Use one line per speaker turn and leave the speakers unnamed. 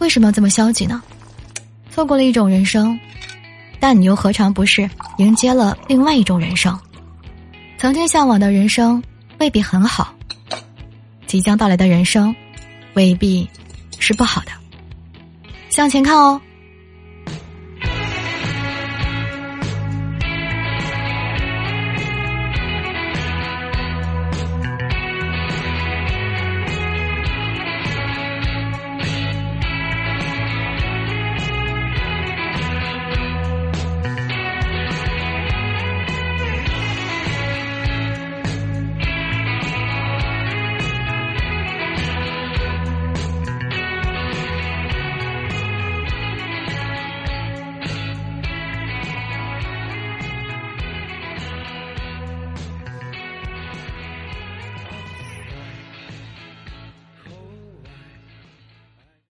为什么要这么消极呢？错过了一种人生但你又何尝不是迎接了另外一种人生？曾经向往的人生未必很好即将到来的人生未必是不好的。向前看哦。